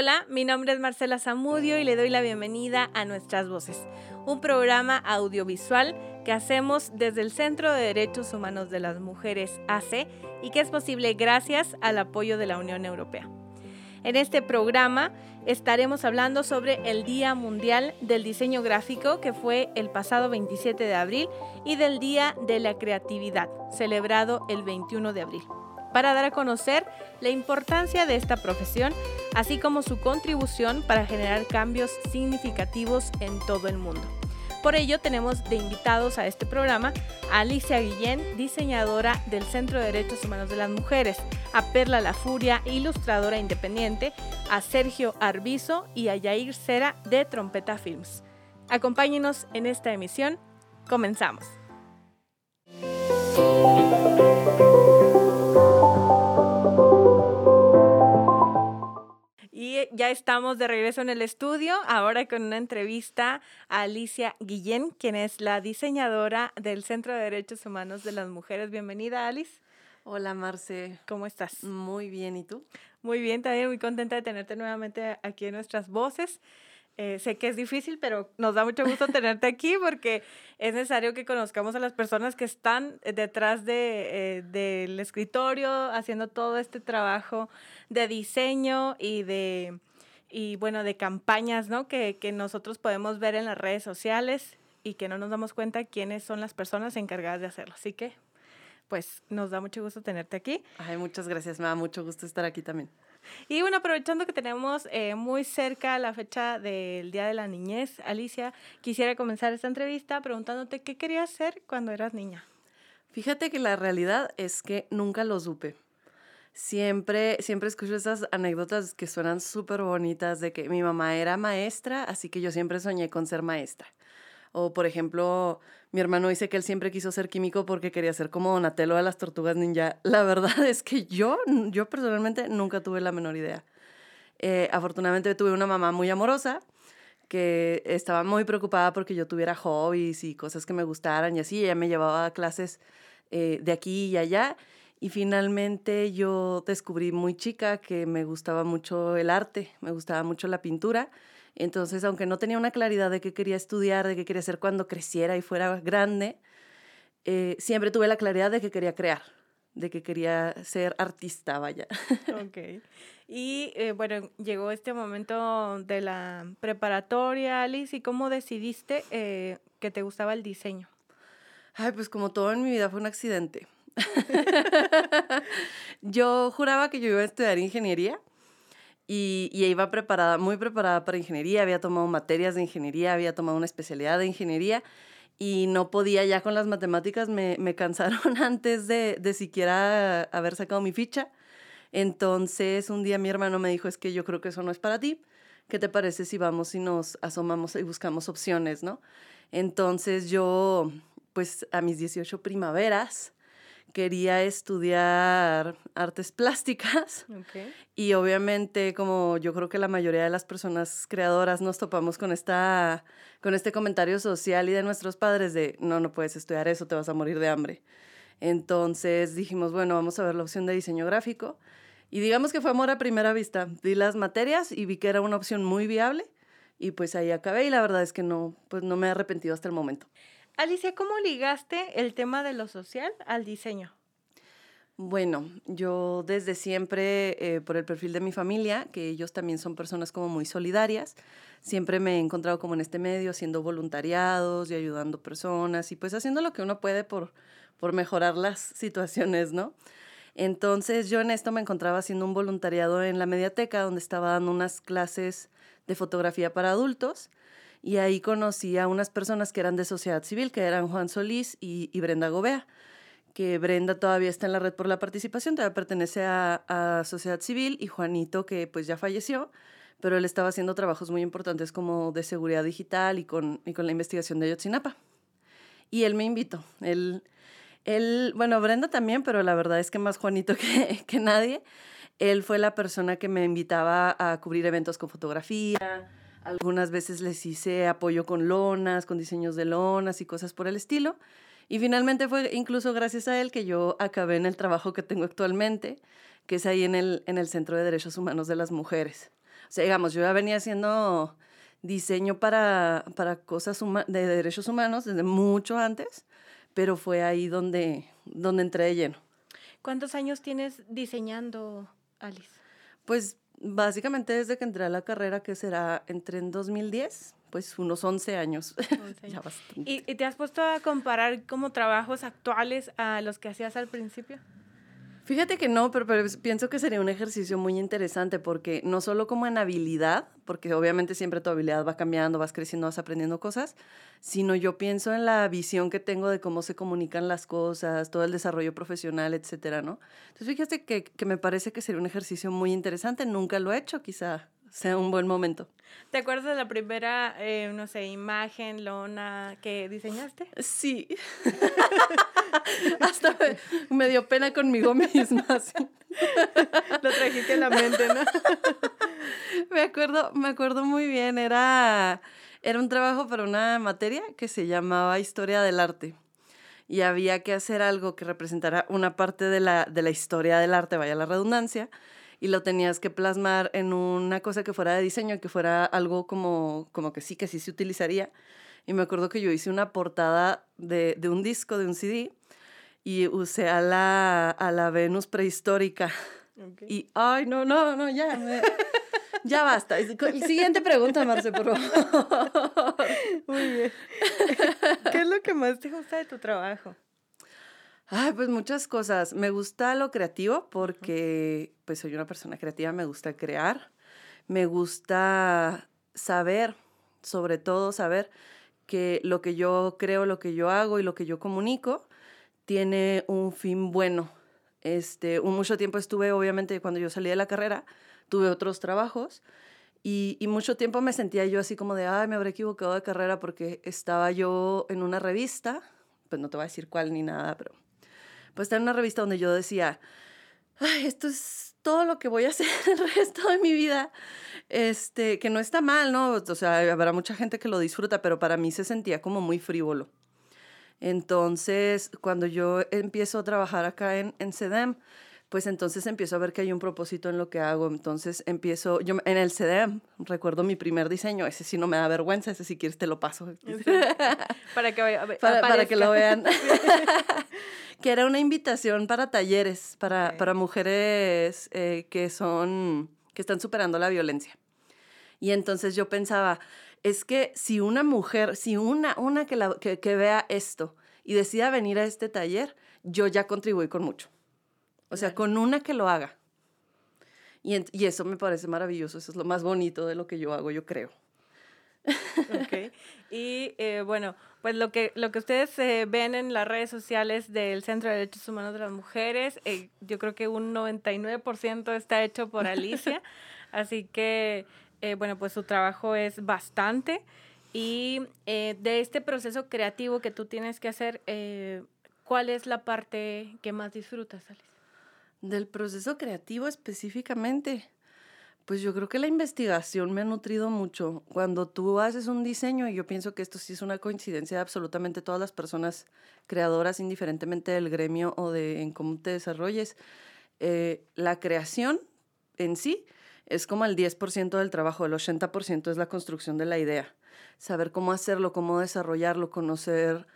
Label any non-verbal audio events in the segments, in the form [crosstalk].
Hola, mi nombre es Marcela Zamudio y le doy la bienvenida a Nuestras Voces, un programa audiovisual que hacemos desde el Centro de Derechos Humanos de las Mujeres AC y que es posible gracias al apoyo de la Unión Europea. En este programa estaremos hablando sobre el Día Mundial del Diseño Gráfico que fue el pasado 27 de abril y del Día de la Creatividad, celebrado el 21 de abril para dar a conocer la importancia de esta profesión, así como su contribución para generar cambios significativos en todo el mundo. Por ello tenemos de invitados a este programa a Alicia Guillén, diseñadora del Centro de Derechos Humanos de las Mujeres, a Perla La Furia, ilustradora independiente, a Sergio Arbizo y a Yair Cera de Trompeta Films. Acompáñenos en esta emisión. Comenzamos. Ya estamos de regreso en el estudio, ahora con una entrevista a Alicia Guillén, quien es la diseñadora del Centro de Derechos Humanos de las Mujeres. Bienvenida, Alice. Hola, Marce. ¿Cómo estás? Muy bien, ¿y tú? Muy bien, también muy contenta de tenerte nuevamente aquí en nuestras voces. Eh, sé que es difícil, pero nos da mucho gusto tenerte aquí porque es necesario que conozcamos a las personas que están detrás de, eh, del escritorio haciendo todo este trabajo de diseño y de, y bueno, de campañas, ¿no? Que, que nosotros podemos ver en las redes sociales y que no nos damos cuenta quiénes son las personas encargadas de hacerlo. Así que, pues, nos da mucho gusto tenerte aquí. Ay, muchas gracias, me da mucho gusto estar aquí también. Y bueno, aprovechando que tenemos eh, muy cerca la fecha del Día de la Niñez, Alicia, quisiera comenzar esta entrevista preguntándote qué querías hacer cuando eras niña. Fíjate que la realidad es que nunca lo supe siempre, siempre escucho esas anécdotas que suenan súper bonitas de que mi mamá era maestra, así que yo siempre soñé con ser maestra. O, por ejemplo, mi hermano dice que él siempre quiso ser químico porque quería ser como Donatello de las tortugas ninja. [laughs] La verdad es que yo, yo personalmente nunca tuve la menor idea. Eh, afortunadamente tuve una mamá muy amorosa que estaba muy preocupada porque yo tuviera hobbies y cosas que me gustaran y así. Ella me llevaba a clases eh, de aquí y allá y finalmente yo descubrí muy chica que me gustaba mucho el arte, me gustaba mucho la pintura. Entonces, aunque no tenía una claridad de qué quería estudiar, de qué quería hacer cuando creciera y fuera grande, eh, siempre tuve la claridad de que quería crear, de que quería ser artista, vaya. [laughs] Ok. Y eh, bueno, llegó este momento de la preparatoria, Alice, ¿y cómo decidiste eh, que te gustaba el diseño? Ay, pues como todo en mi vida fue un accidente. [laughs] [laughs] yo juraba que yo iba a estudiar ingeniería y, y, iba preparada, muy preparada para ingeniería, había tomado materias de ingeniería, había tomado una especialidad de ingeniería y no podía ya con las matemáticas, me, me [laughs] cansaron antes de, de siquiera haber sacado mi ficha. Entonces un día mi hermano me dijo, es que yo creo que eso no es para ti. ¿Qué te parece si vamos y nos asomamos y buscamos opciones, no? Entonces yo, pues a mis 18 primaveras, quería estudiar artes plásticas. Y obviamente como yo creo que la mayoría de las personas creadoras nos topamos con esta con este comentario social y de nuestros padres de no no puedes estudiar eso te vas a morir de hambre entonces dijimos bueno vamos a ver la opción de diseño gráfico y digamos que fue amor a primera vista. Di las materias y vi que era una opción muy viable y pues ahí acabé y la verdad es que no pues no me he arrepentido hasta el momento Alicia, ¿cómo ligaste el tema de lo social al diseño? Bueno, yo desde siempre, eh, por el perfil de mi familia, que ellos también son personas como muy solidarias, siempre me he encontrado como en este medio, haciendo voluntariados y ayudando personas y pues haciendo lo que uno puede por, por mejorar las situaciones, ¿no? Entonces yo en esto me encontraba haciendo un voluntariado en la mediateca donde estaba dando unas clases de fotografía para adultos y ahí conocí a unas personas que eran de sociedad civil, que eran Juan Solís y, Brenda Gobea, que Brenda todavía está en la red por la participación, todavía pertenece a, sociedad civil, y Juanito, que pues ya falleció, pero él estaba haciendo trabajos muy importantes como de seguridad digital y con, y con la investigación de Ayotzinapa. Y él me invitó. Él, él, bueno, Brenda también, pero la verdad es que más Juanito [laughs] que, que nadie. Él fue la persona que me invitaba a cubrir eventos con fotografía. Algunas veces les hice apoyo con lonas, con diseños de lonas y cosas por el estilo. Y finalmente fue incluso gracias a él que yo acabé en el trabajo que tengo actualmente, que es ahí en el, en el Centro de Derechos Humanos de las Mujeres. O sea, digamos, yo ya venía haciendo diseño para, para cosas de derechos humanos desde mucho antes, pero fue ahí donde, donde entré de lleno. ¿Cuántos años tienes diseñando, Alice? Pues básicamente desde que entré a la carrera, que será entre en 2010, pues unos 11 años. [laughs] ¿Y, ¿Y, te has puesto a comparar como trabajos actuales a los que hacías al principio? Fíjate que no, pero, pienso que sería un ejercicio muy interesante porque no solo como en habilidad, porque obviamente siempre tu habilidad va cambiando, vas creciendo, vas aprendiendo cosas, sino yo pienso en la visión que tengo de cómo se comunican las cosas, todo el desarrollo profesional, etcétera, ¿no? Entonces fíjate que, me parece que sería un ejercicio muy interesante, nunca lo he hecho, quizá sea un buen momento. ¿Te acuerdas de la primera, eh, no sé, imagen, lona que diseñaste? Sí. [laughs] Hasta me, dio pena conmigo misma. [laughs] Lo trajiste a la mente, ¿no? [laughs] me acuerdo, me acuerdo muy bien. Era, era un trabajo para una materia que se llamaba Historia del Arte. Y había que hacer algo que representara una parte de la, de la historia del arte, vaya la redundancia y lo tenías que plasmar en una cosa que fuera de diseño, que fuera algo como, como que sí, que sí se utilizaría. Y me acuerdo que yo hice una portada de, de un disco, de un CD, y usé a la, a la Venus prehistórica. Y, ay, no, no, no, ya, ya basta. Siguiente pregunta, Marce, por favor. Muy bien. ¿Qué es lo que más te gusta de tu trabajo? Ay, pues muchas cosas. Me gusta lo creativo porque pues soy una persona creativa, me gusta crear, me gusta saber, sobre todo saber que lo que yo creo, lo que yo hago y lo que yo comunico tiene un fin bueno. Este, un mucho tiempo estuve, obviamente, cuando yo salí de la carrera, tuve otros trabajos y, y, mucho tiempo me sentía yo así como de, ay, me habré equivocado de carrera porque estaba yo en una revista, pues no te voy a decir cuál ni nada, pero pues está en una revista donde yo decía, Ay, esto es todo lo que voy a hacer [laughs] el resto de mi vida, este, que no está mal, ¿no? O sea, habrá mucha gente que lo disfruta, pero para mí se sentía como muy frívolo. Entonces, cuando yo empiezo a trabajar acá en, en CEDEM, pues entonces empiezo a ver que hay un propósito en lo que hago. Entonces empiezo, yo en el CEDEM, recuerdo mi primer diseño, ese sí no me da vergüenza, ese si quieres te lo paso. [laughs] para que, para, para, que lo vean. [laughs] que era una invitación para talleres, para, para mujeres eh, que son, que están superando la violencia. Y entonces yo pensaba, es que si una mujer, si una, una que, la, que, que vea esto y decida venir a este taller, yo ya contribuí con mucho. O sea, con una que lo haga. Y, y, eso me parece maravilloso, eso es lo más bonito de lo que yo hago, yo creo. Ok. Y eh, bueno, pues lo que, lo que ustedes eh, ven en las redes sociales del Centro de Derechos Humanos de las Mujeres, eh, yo creo que un 99% está hecho por Alicia. [laughs] así que, bueno, pues su trabajo es bastante. Y de este proceso creativo que tú tienes que hacer, ¿cuál es la parte que más disfrutas, Alicia? Del proceso creativo específicamente. Pues yo creo que la investigación me ha nutrido mucho. Cuando tú haces un diseño, y yo pienso que esto sí es una coincidencia de absolutamente todas las personas creadoras, indiferentemente del gremio o de en cómo te desarrolles, eh, la creación en sí es como el 10% del trabajo, el 80% es la construcción de la idea. Saber cómo hacerlo, cómo desarrollarlo, conocer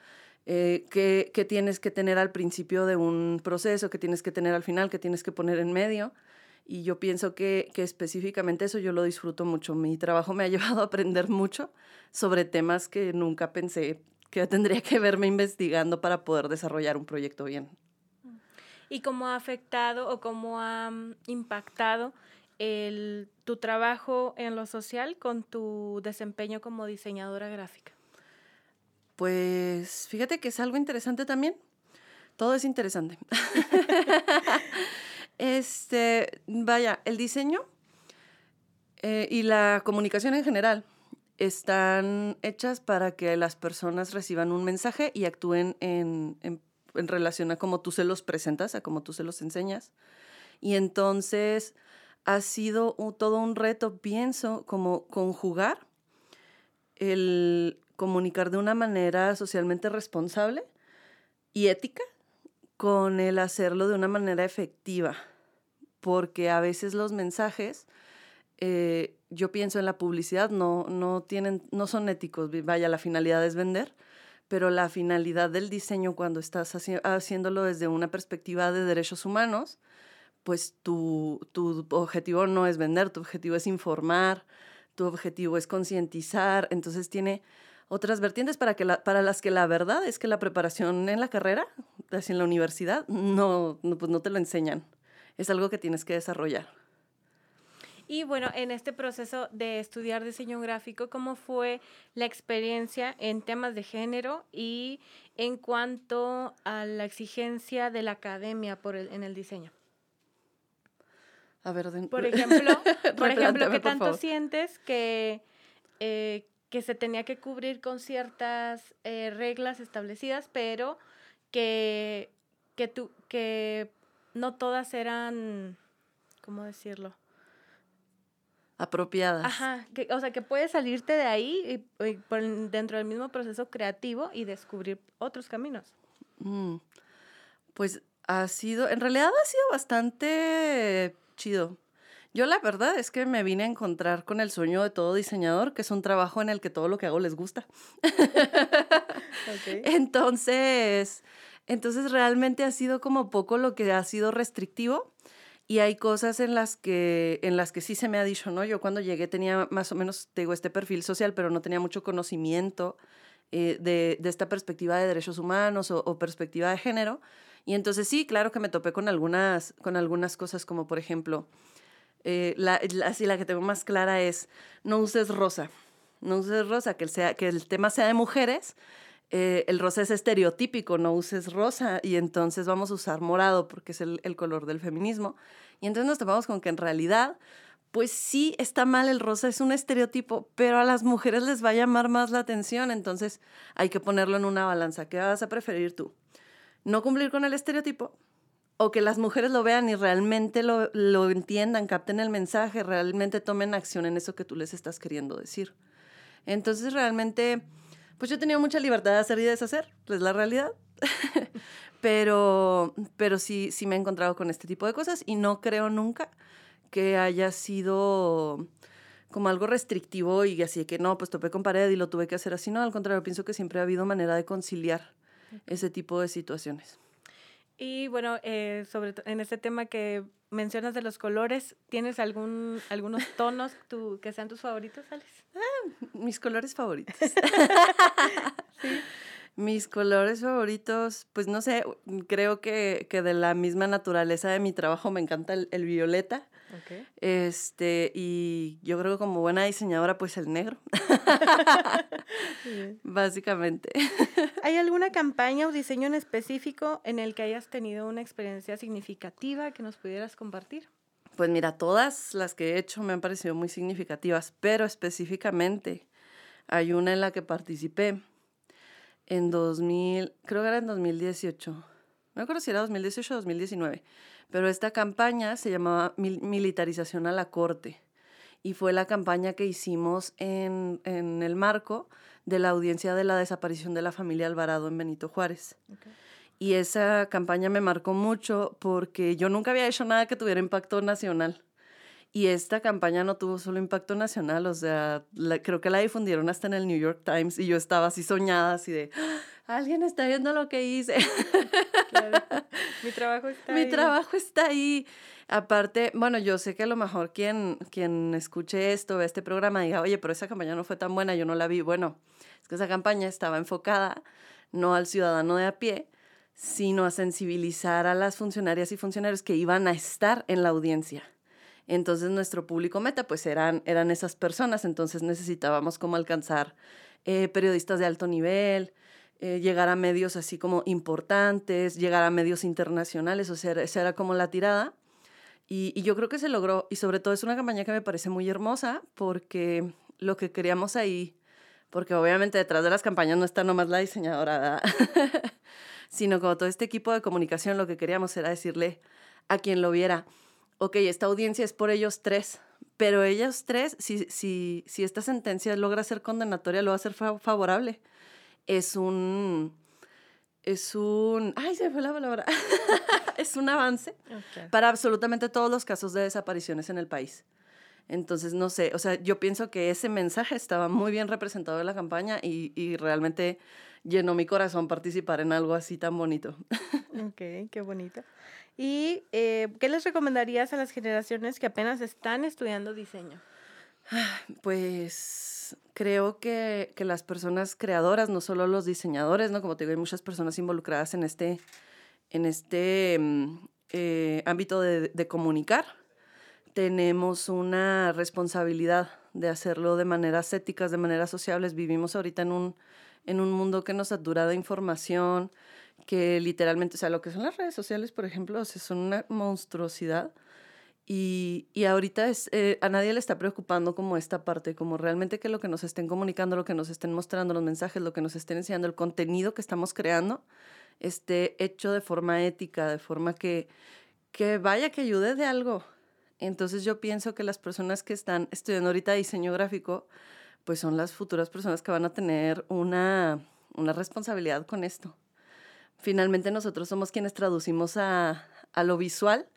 eh, qué, qué tienes que tener al principio de un proceso, qué tienes que tener al final, qué tienes que poner en medio y yo pienso que, que, específicamente eso yo lo disfruto mucho. Mi trabajo me ha [laughs] llevado a aprender mucho sobre temas que nunca pensé que tendría que verme investigando para poder desarrollar un proyecto bien. ¿Y cómo ha afectado o cómo ha mm, impactado el, tu trabajo en lo social con tu desempeño como diseñadora gráfica? Pues fíjate que es algo interesante también. Todo es interesante. [laughs] [laughs] este, vaya, el diseño eh, y la comunicación en general están hechas para que las personas reciban un mensaje y actúen en, en, en relación a cómo tú se los presentas, a cómo tú se los enseñas. Y entonces ha sido todo un reto, pienso, como conjugar el comunicar de una manera socialmente responsable y ética con el hacerlo de una manera efectiva, porque a veces los mensajes, eh, yo pienso en la publicidad, no, no, tienen, no son éticos, vaya, la finalidad es vender, pero la finalidad del diseño cuando estás haciéndolo desde una perspectiva de derechos humanos, pues tu, tu objetivo no es vender, tu objetivo es informar, tu objetivo es concientizar, entonces tiene otras vertientes para, que para las que la verdad es que la preparación en la carrera, así en la universidad, no, pues no te lo enseñan. Es algo que tienes que desarrollar. Y bueno, en este proceso de estudiar diseño gráfico, ¿cómo fue la experiencia en temas de género y en cuanto a la exigencia de la academia por en el diseño? A ver, por [laughs] ejemplo, por ejemplo, ¿qué tanto sientes que, eh, que se tenía que cubrir con ciertas eh, reglas establecidas, pero que, que, tú, que no todas eran, ¿cómo decirlo? Apropiadas. Ajá, que, o sea, que puedes salirte de ahí y, dentro del mismo proceso creativo y descubrir otros caminos. Mm, pues ha sido, en realidad ha sido bastante chido. Yo la verdad es que me vine a encontrar con el sueño de todo diseñador, que es un trabajo en el que todo lo que hago les gusta. [laughs] Entonces, entonces realmente ha sido como poco lo que ha sido restrictivo y hay cosas en las que en las que sí se me ha dicho, ¿no? Yo cuando llegué tenía más o menos, tengo este perfil social, pero no tenía mucho conocimiento eh, de, de, esta perspectiva de derechos humanos o, o, perspectiva de género. Y entonces sí, claro que me topé con algunas, con algunas cosas como, por ejemplo, eh, la, así la que tengo más clara es, no uses rosa, no uses rosa, que el, sea, que el tema sea de mujeres, eh, el rosa es estereotípico, no uses rosa y entonces vamos a usar morado porque es el, el color del feminismo. Y entonces nos topamos con que en realidad, pues sí está mal el rosa, es un estereotipo, pero a las mujeres les va a llamar más la atención, entonces hay que ponerlo en una balanza. ¿Qué vas a preferir tú? ¿No cumplir con el estereotipo o que las mujeres lo vean y realmente lo, lo, entiendan, capten el mensaje, realmente tomen acción en eso que tú les estás queriendo decir. Entonces realmente, pues yo he tenido mucha libertad de hacer y deshacer, es la realidad. [laughs] pero, pero sí, sí me he encontrado con este tipo de cosas y no creo nunca que haya sido como algo restrictivo y así que no, pues topé con pared y lo tuve que hacer así. No, al contrario, pienso que siempre ha habido manera de conciliar ese tipo de situaciones. Y bueno, eh, sobre en este tema que mencionas de los colores, ¿tienes algún, algunos [laughs] tonos tu, que sean tus favoritos, Alex? Ah, mis colores favoritos. [laughs] [laughs] ¿Sí? Mis colores favoritos, pues no sé, creo que, que, de la misma naturaleza de mi trabajo me encanta el, el violeta. Okay. Este, y yo creo que como buena diseñadora, pues el negro. [laughs] Básicamente. [laughs] ¿Hay alguna campaña o diseño en específico en el que hayas tenido una experiencia significativa que nos pudieras compartir? Pues mira, todas las que he hecho me han parecido muy significativas, pero específicamente hay una en la que participé en 2000, creo que era en 2018. No me acuerdo si era 2018 o 2019, pero esta campaña se llamaba Militarización a la Corte y fue la campaña que hicimos en, en el marco de la audiencia de la desaparición de la familia Alvarado en Benito Juárez. Okay. Y esa campaña me marcó mucho porque yo nunca había hecho nada que tuviera impacto nacional. Y esta campaña no tuvo solo impacto nacional, o sea, la, creo que la difundieron hasta en el New York Times y yo estaba así soñada, así de, ¡Ah! Alguien está viendo lo que hice. Claro. [laughs] Mi trabajo está Mi ahí. Mi trabajo está ahí. Aparte, bueno, yo sé que a lo mejor quien, quien escuche esto, ve este programa, diga, oye, pero esa campaña no fue tan buena, yo no la vi. Bueno, es que esa campaña estaba enfocada no al ciudadano de a pie, sino a sensibilizar a las funcionarias y funcionarios que iban a estar en la audiencia. Entonces nuestro público meta pues eran, eran esas personas, entonces necesitábamos como alcanzar eh, periodistas de alto nivel, eh, llegar a medios así como importantes, llegar a medios internacionales, o sea, esa era como la tirada. Y, y, yo creo que se logró, y sobre todo es una campaña que me parece muy hermosa porque lo que queríamos ahí, porque obviamente detrás de las campañas no está nomás la diseñadora, [laughs] sino como todo este equipo de comunicación, lo que queríamos era decirle a quien lo viera, ok, esta audiencia es por ellos tres, pero ellos tres, si, si, si esta sentencia logra ser condenatoria, lo va a ser favorable. Es un, es un, ay, se fue la palabra, [laughs] es un avance para absolutamente todos los casos de desapariciones en el país. Entonces, no sé, o sea, yo pienso que ese mensaje estaba muy bien representado en la campaña y, y realmente llenó mi corazón participar en algo así tan bonito. [laughs] Ok, qué bonito. ¿Y eh, qué les recomendarías a las generaciones que apenas están estudiando diseño? Pues creo que, que, las personas creadoras, no solo los diseñadores, ¿no? Como te digo, hay muchas personas involucradas en este, en este mm, eh, ámbito de, de comunicar. Tenemos una responsabilidad de hacerlo de maneras éticas, de maneras sociables. Vivimos ahorita en un, en un mundo que nos satura de información, que literalmente, o sea, lo que son las redes sociales, por ejemplo, o son una monstruosidad. Y, y ahorita es, eh, a nadie le está preocupando como esta parte, como realmente que lo que nos estén comunicando, lo que nos estén mostrando, los mensajes, lo que nos estén enseñando, el contenido que estamos creando, esté hecho de forma ética, de forma que, que vaya, que ayude de algo. Entonces yo pienso que las personas que están estudiando ahorita diseño gráfico, pues son las futuras personas que van a tener una, una responsabilidad con esto finalmente nosotros somos quienes traducimos a, a lo visual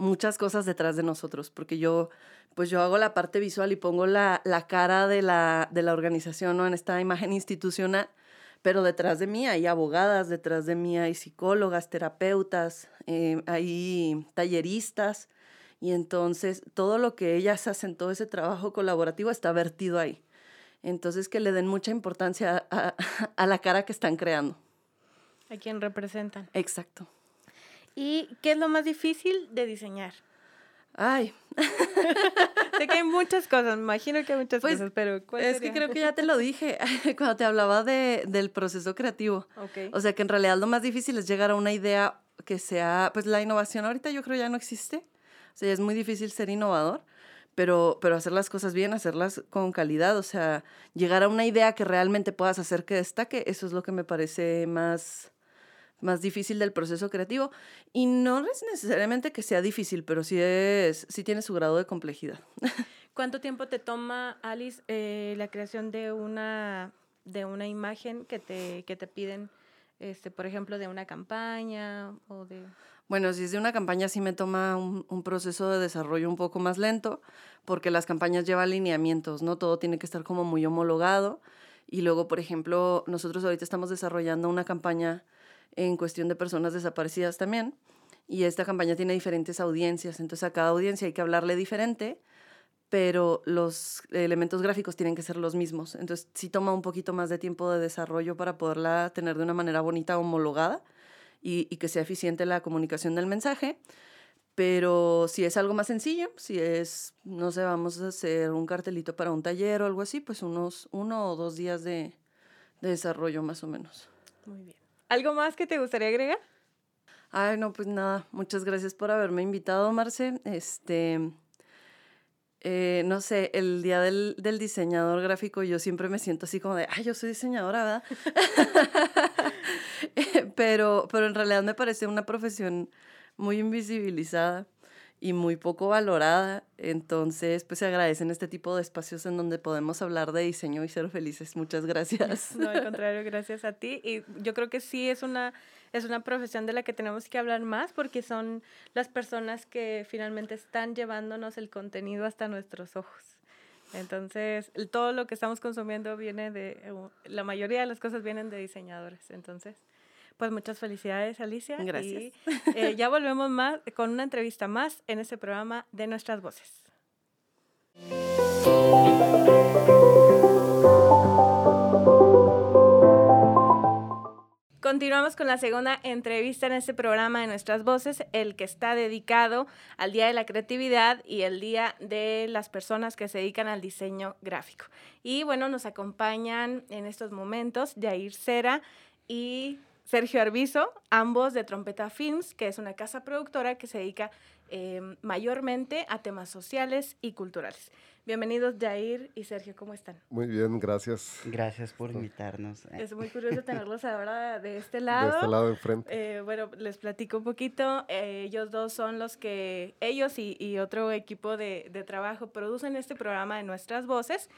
muchas cosas detrás de nosotros, porque yo, pues yo hago la parte visual y pongo la, la cara de la, de la organización ¿no? en esta imagen institucional, pero detrás de mí hay abogadas, detrás de mí hay psicólogas, terapeutas, eh, hay talleristas, y entonces todo lo que ellas hacen, todo ese trabajo colaborativo está vertido ahí. Entonces que le den mucha importancia a, a la cara que están creando. A quien representan. Exacto. ¿Y qué es lo más difícil de diseñar? Ay. [laughs] sé que hay muchas cosas, me imagino que hay muchas pues, cosas, pero ¿cuál Es que creo que ya te lo dije [laughs] cuando te hablaba de, del proceso creativo. Okay. O sea, que en realidad lo más difícil es llegar a una idea que sea, pues la innovación ahorita yo creo ya no existe. O sea, es muy difícil ser innovador, pero, pero hacer las cosas bien, hacerlas con calidad, o sea, llegar a una idea que realmente puedas hacer que destaque, eso es lo que me parece más, más difícil del proceso creativo. Y no es necesariamente que sea difícil, pero sí, es, sí tiene su grado de complejidad. [laughs] ¿Cuánto tiempo te toma, Alice, eh, la creación de una, de una imagen que te, que te piden, este, por ejemplo, de una campaña o de... Bueno, si es de una campaña sí me toma un, un, proceso de desarrollo un poco más lento, porque las campañas llevan lineamientos, ¿no? Todo tiene que estar como muy homologado. Y luego, por ejemplo, nosotros ahorita estamos desarrollando una campaña en cuestión de personas desaparecidas también. Y esta campaña tiene diferentes audiencias, entonces a cada audiencia hay que hablarle diferente, pero los elementos gráficos tienen que ser los mismos. Entonces sí toma un poquito más de tiempo de desarrollo para poderla tener de una manera bonita, homologada y, que sea eficiente la comunicación del mensaje. Pero si es algo más sencillo, si es, no sé, vamos a hacer un cartelito para un taller o algo así, pues unos uno o dos días de, de desarrollo más o menos. Muy bien. ¿Algo más que te gustaría agregar? Ay, no, pues nada, muchas gracias por haberme invitado, Marce. Este, eh, no sé, el día del, del, diseñador gráfico yo siempre me siento así como de, ay, yo soy diseñadora, ¿verdad? [laughs] pero, pero en realidad me parece una profesión muy invisibilizada y muy poco valorada. Entonces, pues se agradecen este tipo de espacios en donde podemos hablar de diseño y ser felices. Muchas gracias. No, al [laughs] contrario, gracias a ti. Y yo creo que sí es una, es una profesión de la que tenemos que hablar más porque son las personas que finalmente están llevándonos el contenido hasta nuestros ojos. Entonces, todo lo que estamos consumiendo viene de, la mayoría de las cosas vienen de diseñadores. Entonces, pues muchas felicidades, Alicia. Gracias. Y eh, ya [laughs] volvemos más con una entrevista más en este programa de Nuestras Voces. Continuamos con la segunda entrevista en este programa de Nuestras Voces, el que está dedicado al Día de la Creatividad y el Día de las personas que se dedican al diseño gráfico. Y bueno, nos acompañan en estos momentos Jair Cera y Sergio Arbizo, ambos de Trompeta Films, que es una casa productora que se dedica eh, mayormente a temas sociales y culturales. Bienvenidos Jair y Sergio, ¿cómo están? Muy bien, gracias. Gracias por invitarnos. Es muy [laughs] curioso tenerlos ahora de este lado. De este lado enfrente. Eh, bueno, les platico un poquito. Eh, ellos dos son los que, ellos y, y otro equipo de, de, trabajo producen este programa de Nuestras Voces.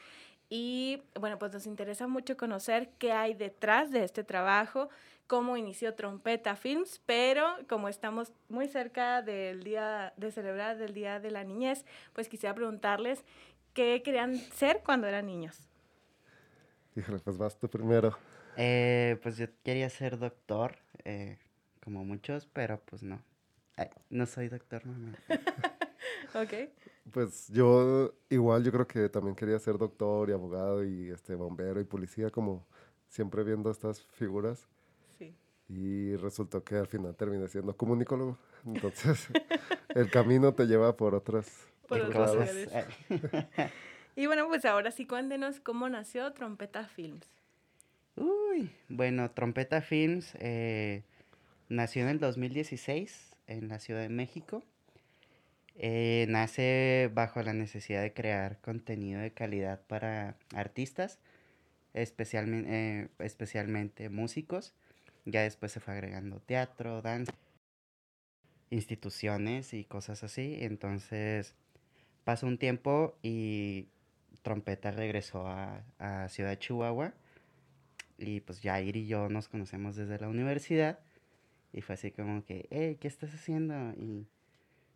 Y bueno, pues nos interesa mucho conocer qué hay detrás de este trabajo, cómo inició Trompeta Films, pero como estamos muy cerca del día de celebrar del Día de la Niñez, pues quisiera preguntarles ¿Qué querían ser cuando eran niños? Híjole, pues vas tú primero. Eh, pues yo quería ser doctor, eh, como muchos, pero pues no. Ay, no soy doctor, mamá. [laughs] ok. Pues yo igual yo creo que también quería ser doctor y abogado y este bombero y policía, como siempre viendo estas figuras. Y resultó que al final terminé siendo comunicólogo. Entonces, [laughs] el camino te lleva por otras por cosas. [laughs] y bueno, pues ahora sí cuéntenos cómo nació Trompeta Films. Uy, bueno, Trompeta Films eh, nació en el 2016 en la Ciudad de México. Eh, nace bajo la necesidad de crear contenido de calidad para artistas, especialmente, eh, especialmente músicos. Ya después se fue agregando teatro, danza, instituciones y cosas así. Entonces, Pasó un tiempo y Trompeta regresó a, a Ciudad Chihuahua. Y pues Jair y yo nos conocemos desde la universidad. Y fue así como que, hey, ¿qué estás haciendo? Y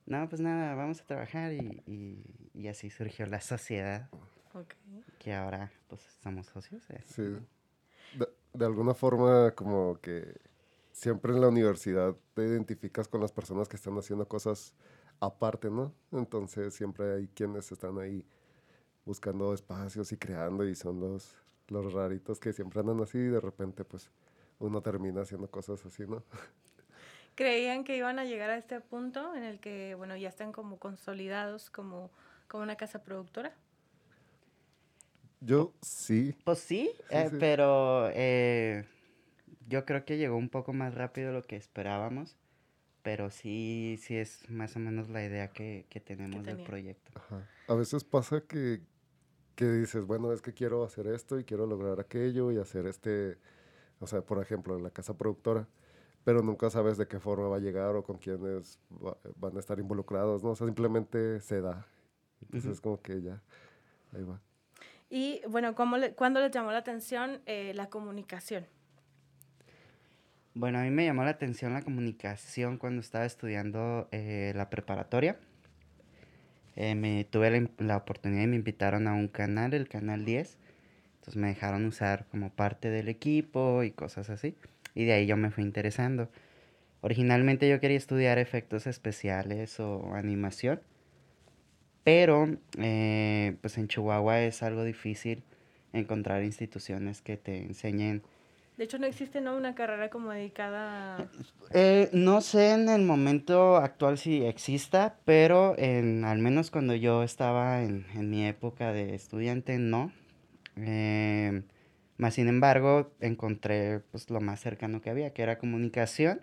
no, pues nada, vamos a trabajar. Y, y, así surgió la sociedad. Okay. Que ahora pues somos socios. ¿eh? Sí. De, alguna forma como que siempre en la universidad te identificas con las personas que están haciendo cosas aparte, ¿no? Entonces siempre hay quienes están ahí buscando espacios y creando y son los, los raritos que siempre andan así y de repente pues uno termina haciendo cosas así, ¿no? ¿Creían que iban a llegar a este punto en el que, bueno, ya están como consolidados como, como una casa productora? Yo sí. Pues sí, sí, eh, sí. pero eh, yo creo que llegó un poco más rápido de lo que esperábamos pero sí, sí es más o menos la idea que, que tenemos del proyecto. Ajá. A veces pasa que, que dices, bueno, es que quiero hacer esto y quiero lograr aquello y hacer este, o sea, por ejemplo, en la casa productora, pero nunca sabes de qué forma va a llegar o con quiénes va, van a estar involucrados, ¿no? O sea, simplemente se da. Entonces uh -huh. es como que ya, ahí va. Y bueno, ¿cómo le, ¿cuándo les llamó la atención eh, la comunicación? Bueno, a mí me llamó la atención la comunicación cuando estaba estudiando eh, la preparatoria. Eh, me tuve la, la, oportunidad y me invitaron a un canal, el canal 10. Entonces me dejaron usar como parte del equipo y cosas así. Y de ahí yo me fui interesando. Originalmente yo quería estudiar efectos especiales o animación. Pero eh, pues en Chihuahua es algo difícil encontrar instituciones que te enseñen de hecho, no existe ¿no? una carrera como dedicada a... Eh, no sé en el momento actual si exista, pero en, al menos cuando yo estaba en, en mi época de estudiante, no. Eh, más sin embargo, encontré pues, lo más cercano que había, que era comunicación,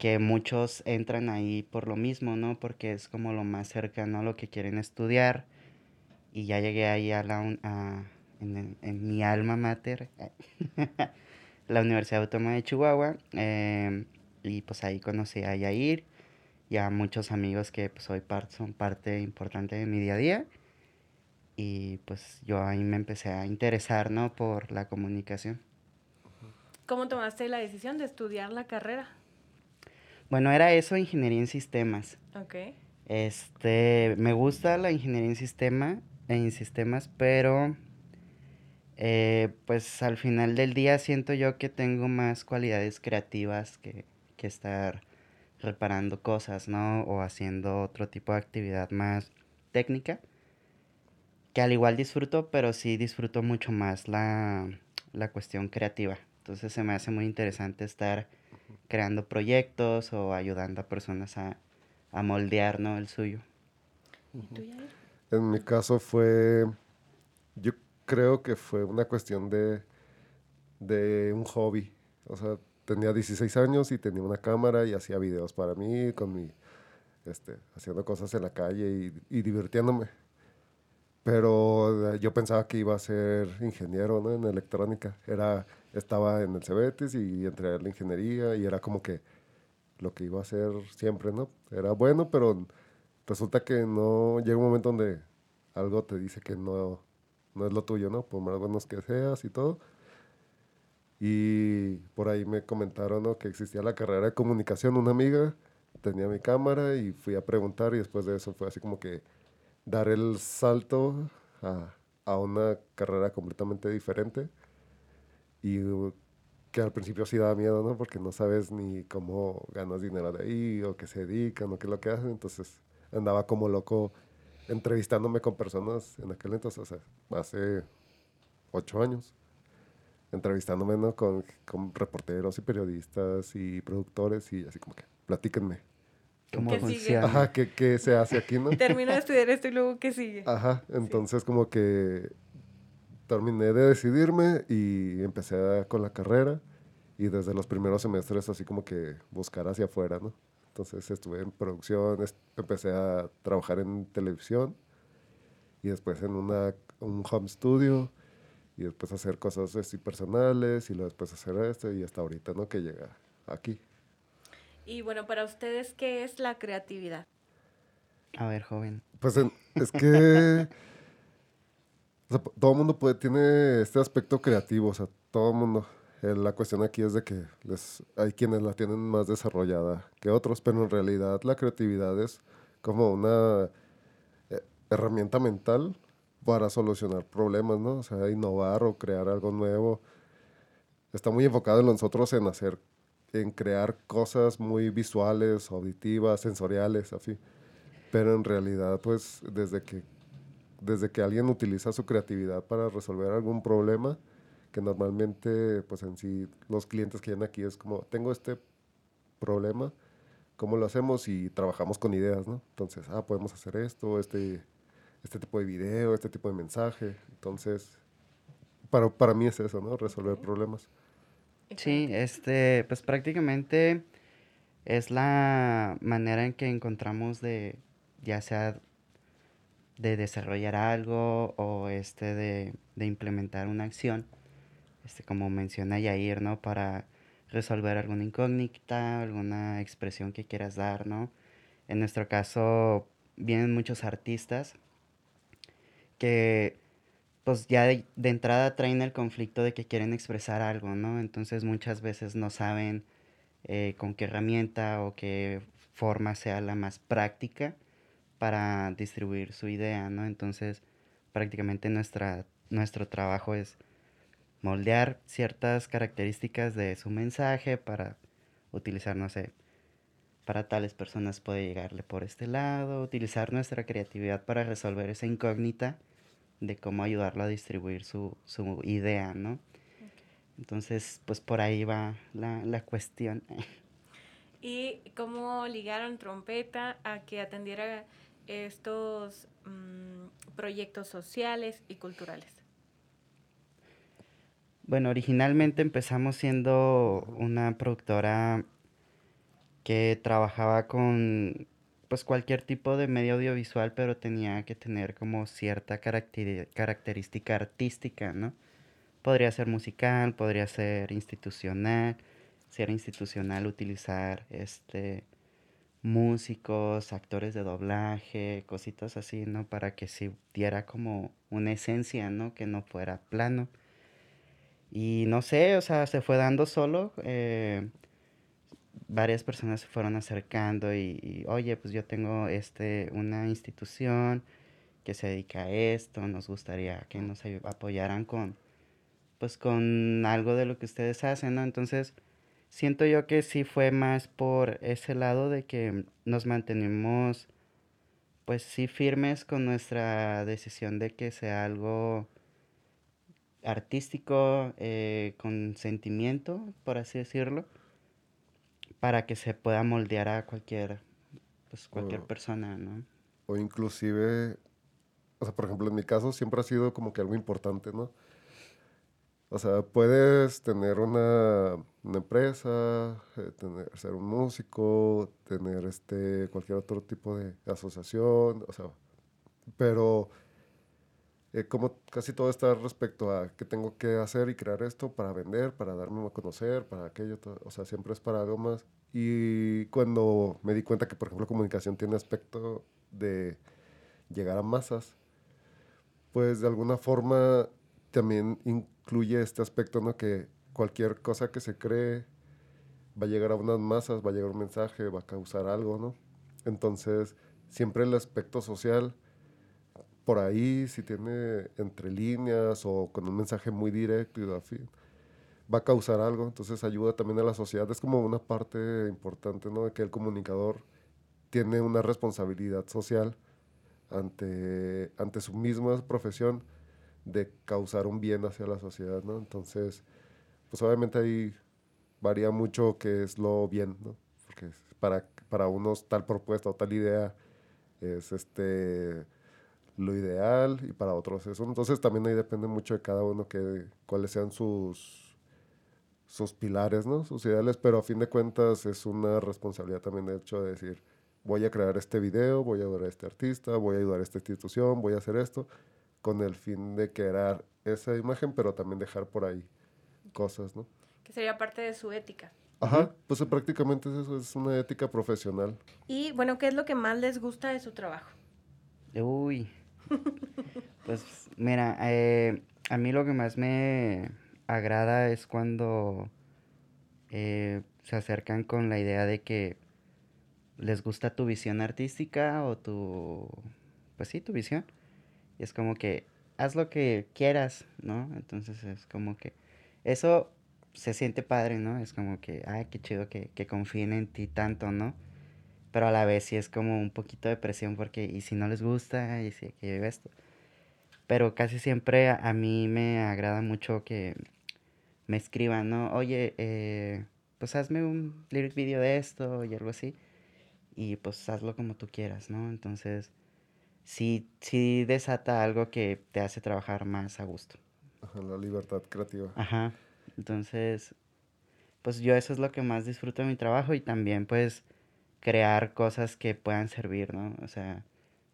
que muchos entran ahí por lo mismo, ¿no? Porque es como lo más cercano a lo que quieren estudiar. Y ya llegué ahí a la... A, en, en mi alma mater, [laughs] la Universidad Autónoma de Chihuahua. Eh, y pues ahí conocí a Yair y a muchos amigos que pues hoy part, son parte importante de mi día a día. Y pues yo ahí me empecé a interesar, ¿no? Por la comunicación. ¿Cómo tomaste la decisión de estudiar la carrera? Bueno, era eso, ingeniería en sistemas. Ok. Este, me gusta la ingeniería en, sistema, en sistemas, pero eh, pues al final del día siento yo que tengo más cualidades creativas que, que estar reparando cosas, ¿no? O haciendo otro tipo de actividad más técnica. Que al igual disfruto, pero sí disfruto mucho más la, la cuestión creativa. Entonces se me hace muy interesante estar creando proyectos o ayudando a personas a, a moldear ¿no? el suyo. En mi caso fue, yo creo que fue una cuestión de, de un hobby. O sea, tenía 16 años y tenía una cámara y hacía videos para mí, con mi, este, haciendo cosas en la calle y, y divirtiéndome. Pero eh, yo pensaba que iba a ser ingeniero ¿no? en electrónica. Era, estaba en el Cebetis y entré a la ingeniería y era como que lo que iba a hacer siempre, ¿no? Era bueno, pero resulta que no llega un momento donde algo te dice que no, no es lo tuyo, ¿no? Por más buenos que seas y todo. Y por ahí me comentaron ¿no? que existía la carrera de comunicación. Una amiga tenía mi cámara y fui a preguntar y después de eso fue así como que dar el salto a, a una carrera completamente diferente. Y que al principio sí daba miedo, ¿no? Porque no sabes ni cómo ganas dinero de ahí o qué se dedican o qué es lo que hacen. Entonces andaba como loco entrevistándome con personas en aquel entonces, o sea, hace ocho años, entrevistándome ¿no? con, con reporteros y periodistas y productores y así como que, platíquenme. ¿Cómo ¿Qué sigue? Ajá, ¿qué, ¿qué se hace aquí, no? Termino de estudiar esto y luego ¿qué sigue? Ajá, entonces como que terminé de decidirme y empecé a- con la carrera y desde los primeros semestres así como que buscar hacia afuera, ¿no? Entonces estuve en producción, es- empecé a trabajar en televisión y después en una, un home studio y después hacer cosas así personales y luego después hacer esto y hasta ahorita, ¿no? Que llega aquí. Y bueno, para ustedes, ¿qué es la creatividad? A ver, joven. Pues en- es que todo el mundo puede, tiene este aspecto creativo, o sea, todo mundo. Eh, La cuestión aquí es de que les, hay quienes la tienen más desarrollada que otros, pero en realidad la creatividad es como una eh, herramienta mental para solucionar problemas, ¿no? O sea, innovar o crear algo nuevo. Está muy enfocado en nosotros en hacer, en crear cosas muy visuales, auditivas, sensoriales, así. Pero en realidad, pues, desde que, desde que alguien utiliza su creatividad para resolver algún problema, que normalmente, pues en sí, los clientes que vienen aquí es como, tengo este problema, ¿cómo lo hacemos? Y trabajamos con ideas, ¿no? Entonces, ah, podemos hacer esto, este, este tipo de video, este tipo de mensaje. Entonces, para, para mí es eso, ¿no? Resolver problemas. Sí, este, pues prácticamente es la manera en que encontramos de, ya sea de desarrollar algo o este de, de implementar una acción, este, como menciona Yair, ¿no? Para resolver alguna incógnita, alguna expresión que quieras dar, ¿no? En nuestro caso, vienen muchos artistas que pues ya de, de entrada traen el conflicto de que quieren expresar algo, ¿no? Entonces muchas veces no saben eh, con qué herramienta o qué forma sea la más práctica para distribuir su idea, ¿no? Entonces prácticamente nuestra, nuestro trabajo es moldear ciertas características de su mensaje para utilizar, no sé, para tales personas puede llegarle por este lado, utilizar nuestra creatividad para resolver esa incógnita de cómo ayudarlo a distribuir su, su idea, ¿no? Entonces, pues por ahí va la, la cuestión. [laughs] ¿Y cómo ligaron trompeta a que atendiera estos mm, proyectos sociales y culturales? Bueno, originalmente empezamos siendo una productora que trabajaba con pues cualquier tipo de medio audiovisual, pero tenía que tener como cierta característica artística, ¿no? Podría ser musical, podría ser institucional, si era institucional utilizar este músicos, actores de doblaje, cositas así, ¿no? Para que sí diera como una esencia, ¿no? Que no fuera plano. Y no sé, o sea, se fue dando solo. eh, varias personas se fueron acercando y, y, oye, pues yo tengo este, una institución que se dedica a esto, nos gustaría que nos apoyaran con, pues con algo de lo que ustedes hacen, ¿no? Entonces, siento yo que sí fue más por ese lado de que nos mantenemos, pues sí firmes con nuestra decisión de que sea algo artístico, eh, con sentimiento, por así decirlo, para que se pueda moldear a cualquier, pues, cualquier persona, ¿no? O inclusive, o sea, por ejemplo, en mi caso siempre ha sido como que algo importante, ¿no? O sea, puedes tener una, una empresa, eh, tener, ser un músico, tener este, cualquier otro tipo de asociación, o sea, pero eh, como casi todo está respecto a qué tengo que hacer y crear esto para vender, para darme a conocer, para aquello, todo, o sea, siempre es para algo más. Y cuando me di cuenta que, por ejemplo, comunicación tiene aspecto de llegar a masas, pues de alguna forma también incluye este aspecto, ¿no? Que cualquier cosa que se cree va a llegar a unas masas, va a llegar un mensaje, va a causar algo, ¿no? Entonces, siempre el aspecto social, por ahí, si tiene entre líneas o con un mensaje muy directo y va a causar algo, entonces ayuda también a la sociedad. Es como una parte importante, ¿no? De que el comunicador tiene una responsabilidad social ante, ante su misma profesión de causar un bien hacia la sociedad, ¿no? Entonces, pues obviamente ahí varía mucho qué es lo bien, ¿no? Porque para, para unos tal propuesta o tal idea es este lo ideal y para otros eso. Entonces también ahí depende mucho de cada uno que cuáles sean sus sus pilares, ¿no? Sus ideales, pero a fin de cuentas es una responsabilidad también de hecho de decir, voy a crear este video, voy a ayudar a este artista, voy a ayudar a esta institución, voy a hacer esto, con el fin de crear esa imagen, pero también dejar por ahí cosas, ¿no? Que sería parte de su ética. Ajá, pues prácticamente es eso, es una ética profesional. Y bueno, ¿qué es lo que más les gusta de su trabajo? Uy. [laughs] Pues mira, eh, a mí lo que más me agrada es cuando eh, se acercan con la idea de que les gusta tu visión artística o tu, pues sí, tu visión. Y es como que haz lo que quieras, ¿no? Entonces es como que eso se siente padre, ¿no? Es como que, ay, qué chido que, confíen en ti tanto, ¿no? Pero a la vez sí es como un poquito de presión porque, ¿y si no les gusta? ¿Y si que esto? Pero casi siempre a, a mí me agrada mucho que me escriban, ¿no? Oye, eh, pues hazme un lyric video de esto y algo así. Y pues hazlo como tú quieras, ¿no? Entonces, sí, sí desata algo que te hace trabajar más a gusto. Ajá, la libertad creativa. Ajá. Entonces, pues yo eso es lo que más disfruto de mi trabajo y también pues crear cosas que puedan servir, ¿no? O sea,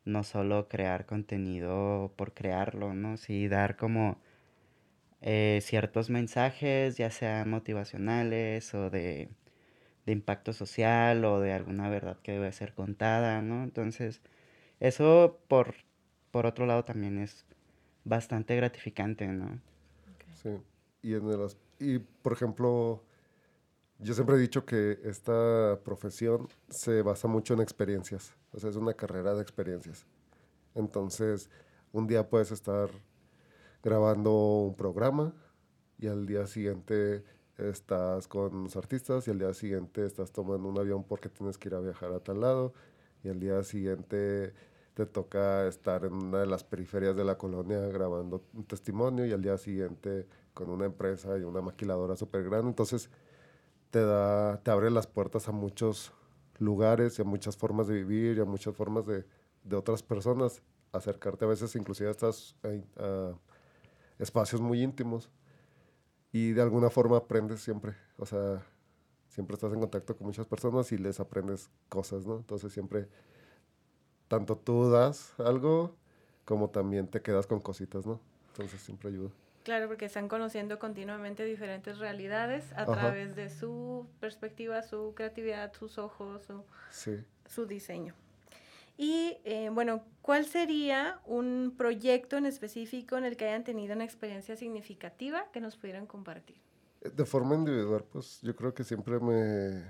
no solo crear contenido por crearlo, ¿no? Sí dar como eh, ciertos mensajes, ya sean motivacionales o de, de impacto social o de alguna verdad que debe ser contada, ¿no? Entonces, eso por, por otro lado también es bastante gratificante, ¿no? Sí. Y, en el y, por ejemplo, yo siempre he dicho que esta profesión se basa mucho en experiencias. O sea, es una carrera de experiencias. Entonces, un día puedes estar grabando un programa y al día siguiente estás con los artistas y al día siguiente estás tomando un avión porque tienes que ir a viajar a tal lado y al día siguiente te toca estar en una de las periferias de la colonia grabando un testimonio y al día siguiente con una empresa y una maquiladora súper grande. Entonces te, da, te abre las puertas a muchos lugares y a muchas formas de vivir y a muchas formas de, de otras personas. Acercarte a veces inclusive a estos espacios muy íntimos y de alguna forma aprendes siempre. O sea, siempre estás en contacto con muchas personas y les aprendes cosas, ¿no? Entonces siempre, tanto tú das algo como también te quedas con cositas, ¿no? Entonces siempre ayuda. Claro, porque están conociendo continuamente diferentes realidades a Ajá. través de su perspectiva, su creatividad, sus ojos, su, Sí. su diseño. Y eh, bueno, ¿cuál sería un proyecto en específico en el que hayan tenido una experiencia significativa que nos pudieran compartir? De forma individual, pues yo creo que siempre me...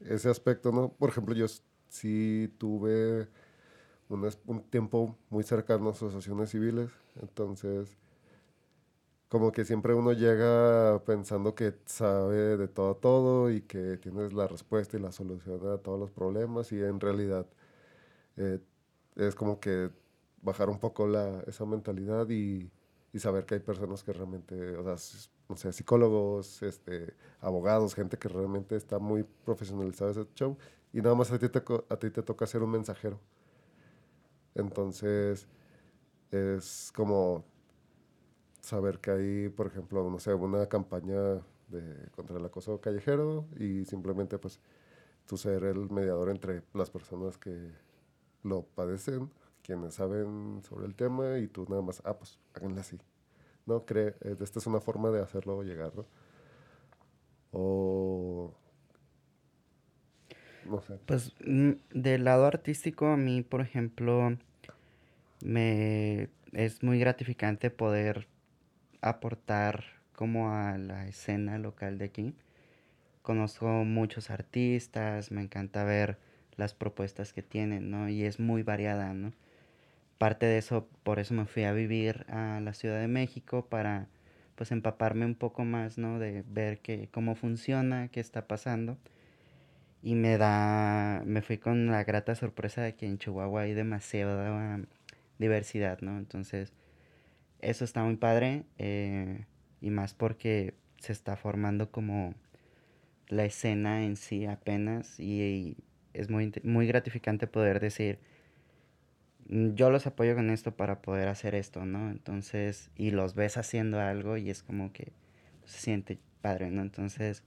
Ese aspecto, ¿no? Por ejemplo, yo sí tuve un tiempo muy cercano a asociaciones civiles, entonces como que siempre uno llega pensando que sabe de todo a todo y que tienes la respuesta y la solución a todos los problemas y en realidad eh, es como que bajar un poco la, esa mentalidad y, y saber que hay personas que realmente, o sea, no sé, psicólogos, este, abogados, gente que realmente está muy profesionalizada ese show y nada más a ti te, a ti te toca ser un mensajero. Entonces, es como saber que hay, por ejemplo, no sé, una campaña de, contra el acoso callejero y simplemente pues tú ser el mediador entre las personas que lo padecen, quienes saben sobre el tema y tú nada más, ah, pues háganle así. ¿No? Cree, eh, esta es una forma de hacerlo llegar, ¿no? O... No sé. Pues mm, del lado artístico a mí, por ejemplo, me es muy gratificante poder aportar como a la escena local de aquí. Conozco muchos artistas, me encanta ver las propuestas que tienen, ¿no? Y es muy variada, ¿no? Parte de eso, por eso me fui a vivir a la Ciudad de México para pues empaparme un poco más, ¿no? De ver cómo funciona, qué está pasando. Y me da, me fui con la grata sorpresa de que en Chihuahua hay demasiada diversidad, ¿no? Entonces, eso está muy padre eh, y más porque se está formando como la escena en sí apenas y, es muy, muy gratificante poder decir, yo los apoyo con esto para poder hacer esto, ¿no? Entonces, y los ves haciendo algo y es como que se siente padre, ¿no? Entonces,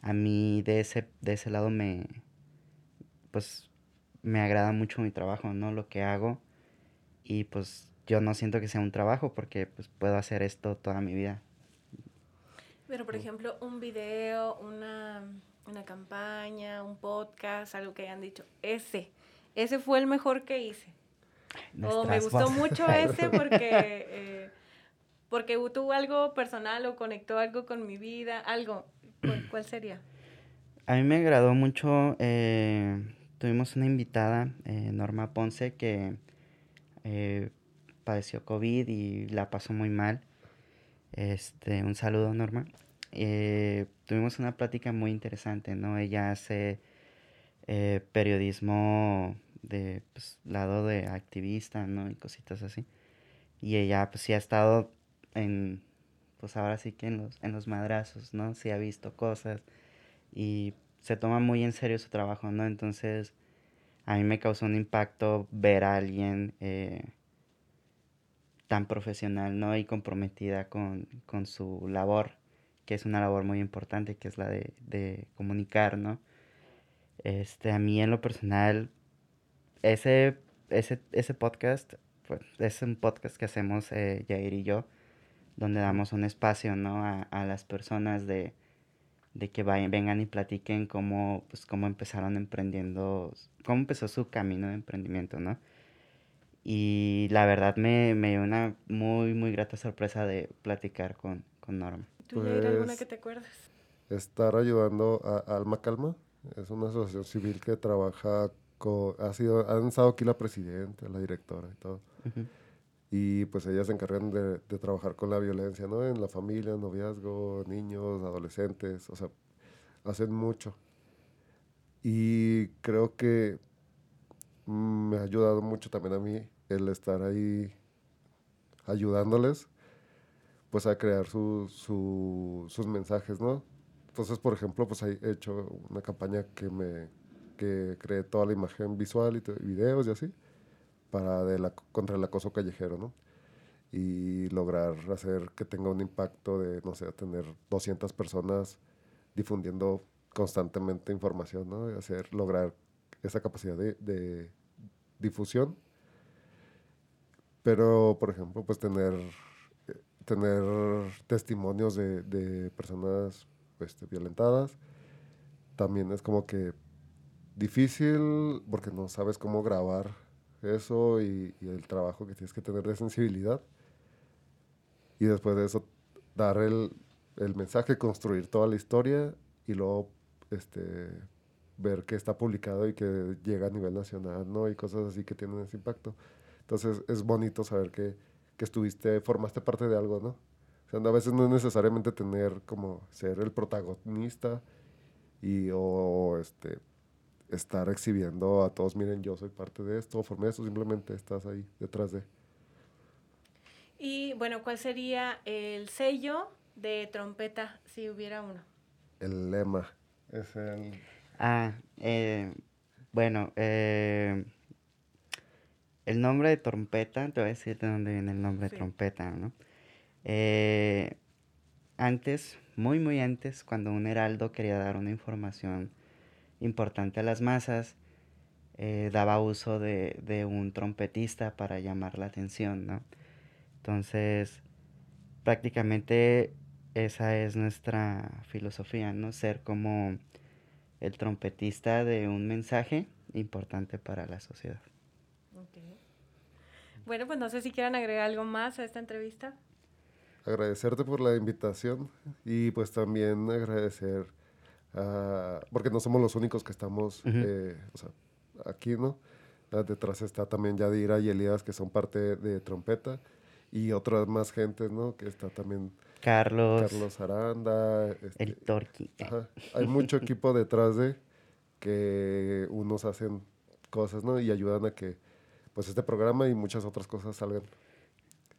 a mí de ese, de ese lado me, pues, me agrada mucho mi trabajo, ¿no? Lo que hago y pues yo no siento que sea un trabajo porque pues puedo hacer esto toda mi vida. Pero por ejemplo, un video, una, una campaña, un podcast, algo que hayan dicho, ese, ese fue el mejor que hice. O me gustó mucho [laughs] ese porque, eh, porque tuvo algo personal o conectó algo con mi vida, algo. ¿Cuál, sería? A mí me agradó mucho, eh, tuvimos una invitada, eh, Norma Ponce, que padeció COVID y la pasó muy mal. Este, un saludo, Norma. Tuvimos una plática muy interesante, ¿no? Ella hace periodismo de pues, lado de activista, ¿no? Y cositas así. Y ella, pues, sí ha estado en, pues, ahora sí que en los, en los madrazos, ¿no? Sí ha visto cosas y se toma muy en serio su trabajo, ¿no? Entonces, a mí me causó un impacto ver a alguien eh, tan profesional, ¿no? Y comprometida con, su labor, que es una labor muy importante, que es la de, comunicar, ¿no? Este, a mí en lo personal, ese, ese, ese podcast, pues, es un podcast que hacemos eh, Jair y yo, donde damos un espacio, ¿no? A, a las personas de, de que vayan, vengan y platiquen cómo, pues, cómo empezaron emprendiendo, cómo empezó su camino de emprendimiento, ¿no? Y la verdad me, me dio una muy, muy grata sorpresa de platicar con, con Norma. ¿Tú pues, alguna que te acuerdas? Estar ayudando a Alma Calma, es una asociación civil que trabaja con, ha sido, han estado aquí la presidenta, la directora y todo. Y pues ellas se encargan de, de, trabajar con la violencia, ¿no? En la familia, noviazgo, niños, adolescentes, o sea, hacen mucho. Y creo que me ha ayudado mucho también a mí el estar ahí ayudándoles, pues a crear su, sus mensajes, ¿no? Entonces, por ejemplo, pues he hecho una campaña que me que creé toda la imagen visual y videos y así para de la, contra el acoso callejero, ¿no? Y lograr hacer que tenga un impacto de, no sé, tener 200 personas difundiendo constantemente información, ¿no? Y hacer, lograr esa capacidad de, de difusión pero, por ejemplo, pues tener, tener testimonios de, de personas este, violentadas también es como que difícil porque no sabes cómo grabar eso y, el trabajo que tienes que tener de sensibilidad. Y después de eso, dar el, el mensaje, construir toda la historia y luego este, ver que está publicado y que llega a nivel nacional, ¿no? Y cosas así que tienen ese impacto. Entonces es bonito saber que, que estuviste, formaste parte de algo, ¿no? O sea, a veces no es necesariamente tener como ser el protagonista y o este estar exhibiendo a todos, miren, yo soy parte de esto, formé esto, simplemente estás ahí detrás de. Y bueno, ¿cuál sería el sello de trompeta si hubiera uno? El lema es el... Ah, eh, bueno, eh, el nombre de trompeta, te voy a decir de dónde viene el nombre Sí. de trompeta, ¿no? Eh, antes, muy, muy antes, cuando un heraldo quería dar una información importante a las masas, eh, daba uso de, de un trompetista para llamar la atención, ¿no? Entonces, prácticamente esa es nuestra filosofía, ¿no? Ser como el trompetista de un mensaje importante para la sociedad. Bueno, pues no sé si quieran agregar algo más a esta entrevista. agradecerte por la invitación y pues también agradecer, a- porque no somos los únicos que estamos eh, o sea, aquí, ¿no? Ah, Detrás está también Yadira y Elías, que son parte de Trompeta, y otras más gentes, ¿no? Que está también Carlos, Carlos Aranda. el este, Torqui. ajá. Hay mucho equipo detrás de que unos hacen cosas, ¿no? Y ayudan a que pues este programa y muchas otras cosas salgan.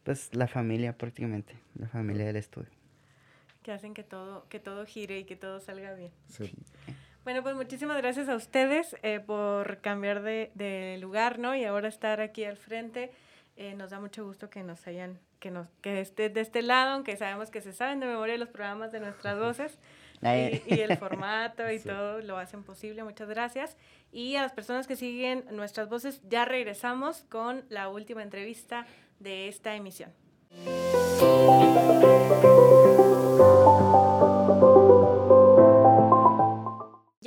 Pues la familia prácticamente, la familia del estudio. Que hacen que todo, que todo gire y que todo salga bien. Sí. Bueno, pues muchísimas gracias a ustedes eh, por cambiar de, de lugar, ¿no? Y ahora estar aquí al frente. Eh, nos da mucho gusto que nos hayan, que nos, que esté de este lado, aunque sabemos que se saben de memoria los programas de nuestras [laughs] voces. Y, y el formato y [laughs] Sí. todo lo hacen posible. Muchas gracias. Y a las personas que siguen nuestras voces, ya regresamos con la última entrevista de esta emisión.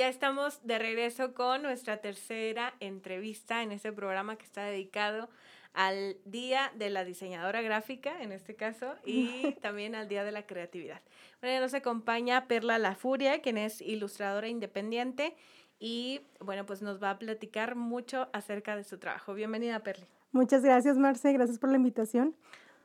Ya estamos de regreso con nuestra tercera entrevista en este programa que está dedicado al Día de la Diseñadora Gráfica, en este caso, y [laughs] también al Día de la Creatividad. Bueno, ya nos acompaña Perla La Furia, quien es ilustradora independiente y, bueno, pues nos va a platicar mucho acerca de su trabajo. Bienvenida, Perla. Muchas gracias, Marce. Gracias por la invitación.